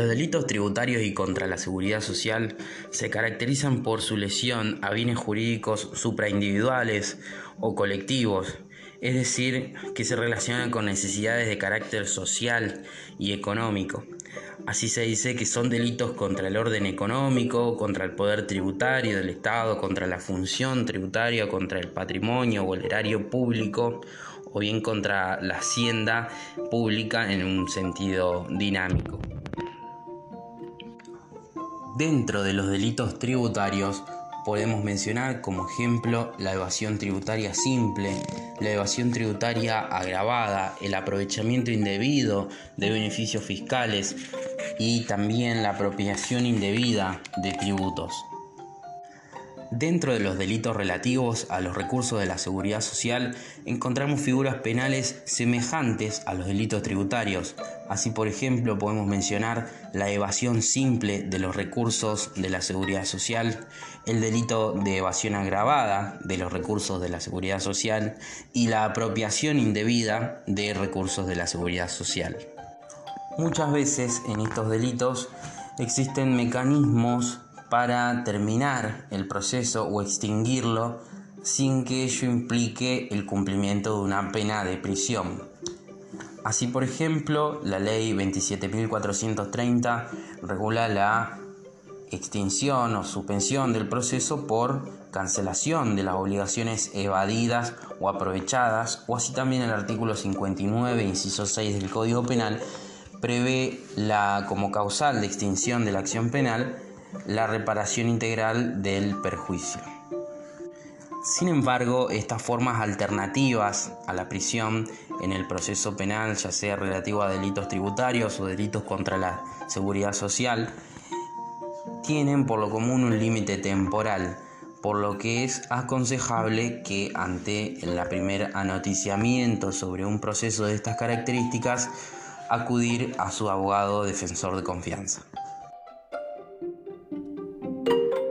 Los delitos tributarios y contra la seguridad social se caracterizan por su lesión a bienes jurídicos supraindividuales o colectivos, es decir, que se relacionan con necesidades de carácter social y económico. Así se dice que son delitos contra el orden económico, contra el poder tributario del Estado, contra la función tributaria, contra el patrimonio o el erario público, o bien contra la hacienda pública en un sentido dinámico. Dentro de los delitos tributarios podemos mencionar como ejemplo la evasión tributaria simple, la evasión tributaria agravada, el aprovechamiento indebido de beneficios fiscales y también la apropiación indebida de tributos. Dentro de los delitos relativos a los recursos de la seguridad social encontramos figuras penales semejantes a los delitos tributarios. Así, por ejemplo, podemos mencionar la evasión simple de los recursos de la seguridad social, el delito de evasión agravada de los recursos de la seguridad social y la apropiación indebida de recursos de la seguridad social. Muchas veces en estos delitos existen mecanismos para terminar el proceso o extinguirlo sin que ello implique el cumplimiento de una pena de prisión. Así, por ejemplo, la ley 27.430 regula la extinción o suspensión del proceso por cancelación de las obligaciones evadidas o aprovechadas, o así también el artículo 59, inciso 6 del Código Penal, prevé la, como causal de extinción de la acción penal la reparación integral del perjuicio. Sin embargo, estas formas alternativas a la prisión en el proceso penal, ya sea relativo a delitos tributarios o delitos contra la seguridad social, tienen por lo común un límite temporal, por lo que es aconsejable que ante el primer anoticiamiento sobre un proceso de estas características, acudir a su abogado defensor de confianza. Thank you.